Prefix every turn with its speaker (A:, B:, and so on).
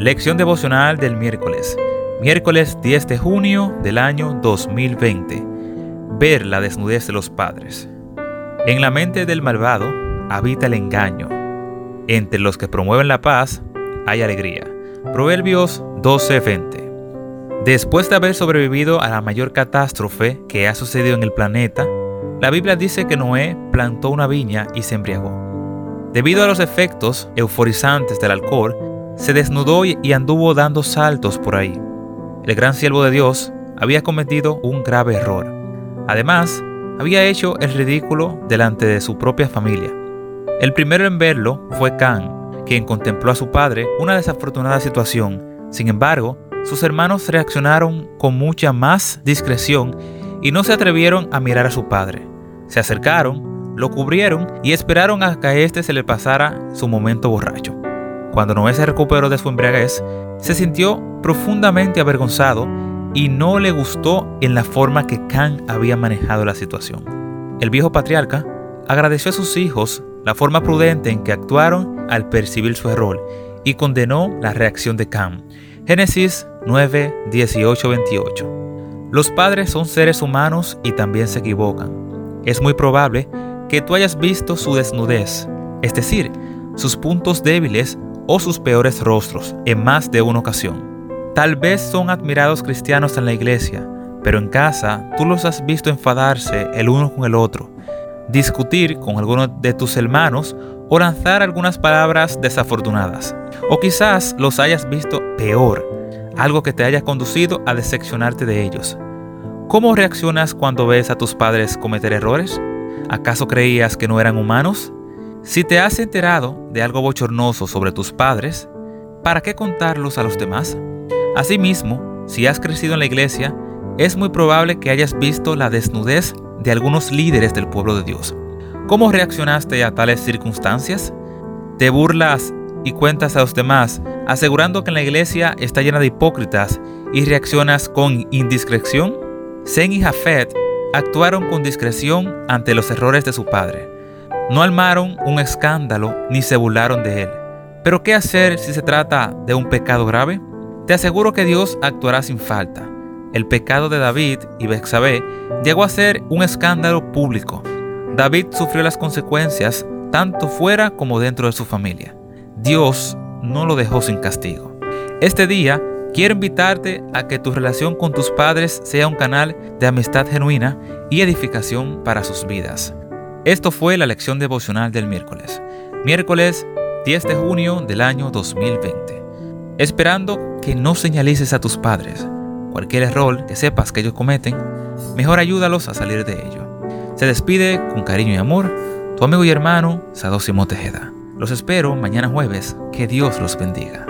A: Lección devocional del miércoles. Miércoles 10 de junio del año 2020. Ver la desnudez de los padres. En la mente del malvado habita el engaño. Entre los que promueven la paz hay alegría. Proverbios 12:20. Después de haber sobrevivido a la mayor catástrofe que ha sucedido en el planeta, la Biblia dice que Noé plantó una viña y se embriagó. Debido a los efectos euforizantes del alcohol, se desnudó y anduvo dando saltos por ahí. El gran siervo de Dios había cometido un grave error. Además, había hecho el ridículo delante de su propia familia. El primero en verlo fue Can, quien contempló a su padre una desafortunada situación. Sin embargo, sus hermanos reaccionaron con mucha más discreción y no se atrevieron a mirar a su padre. Se acercaron, lo cubrieron y esperaron a que a éste se le pasara su momento borracho. Cuando Noé se recuperó de su embriaguez, se sintió profundamente avergonzado y no le gustó en la forma que Can había manejado la situación. El viejo patriarca agradeció a sus hijos la forma prudente en que actuaron al percibir su error y condenó la reacción de Can. Génesis 9, 18, 28. Los padres son seres humanos y también se equivocan. Es muy probable que tú hayas visto su desnudez, es decir, sus puntos débiles o sus peores rostros en más de una ocasión. Tal vez son admirados cristianos en la iglesia, pero en casa tú los has visto enfadarse el uno con el otro, discutir con alguno de tus hermanos o lanzar algunas palabras desafortunadas. O quizás los hayas visto peor, algo que te haya conducido a decepcionarte de ellos. ¿Cómo reaccionas cuando ves a tus padres cometer errores? ¿Acaso creías que no eran humanos? Si te has enterado de algo bochornoso sobre tus padres, ¿para qué contarlos a los demás? Asimismo, si has crecido en la iglesia, es muy probable que hayas visto la desnudez de algunos líderes del pueblo de Dios. ¿Cómo reaccionaste a tales circunstancias? ¿Te burlas y cuentas a los demás asegurando que la iglesia está llena de hipócritas y reaccionas con indiscreción? Zen y Jafet actuaron con discreción ante los errores de su padre. No armaron un escándalo ni se burlaron de él. Pero ¿qué hacer si se trata de un pecado grave? Te aseguro que Dios actuará sin falta. El pecado de David y Bexabé llegó a ser un escándalo público. David sufrió las consecuencias tanto fuera como dentro de su familia. Dios no lo dejó sin castigo. Este día quiero invitarte a que tu relación con tus padres sea un canal de amistad genuina y edificación para sus vidas. Esto fue la lección devocional del miércoles, miércoles 10 de junio del año 2020. Esperando que no señalices a tus padres cualquier error que sepas que ellos cometen, mejor ayúdalos a salir de ello. Se despide con cariño y amor tu amigo y hermano Sadosimo Tejeda. Los espero mañana jueves. Que Dios los bendiga.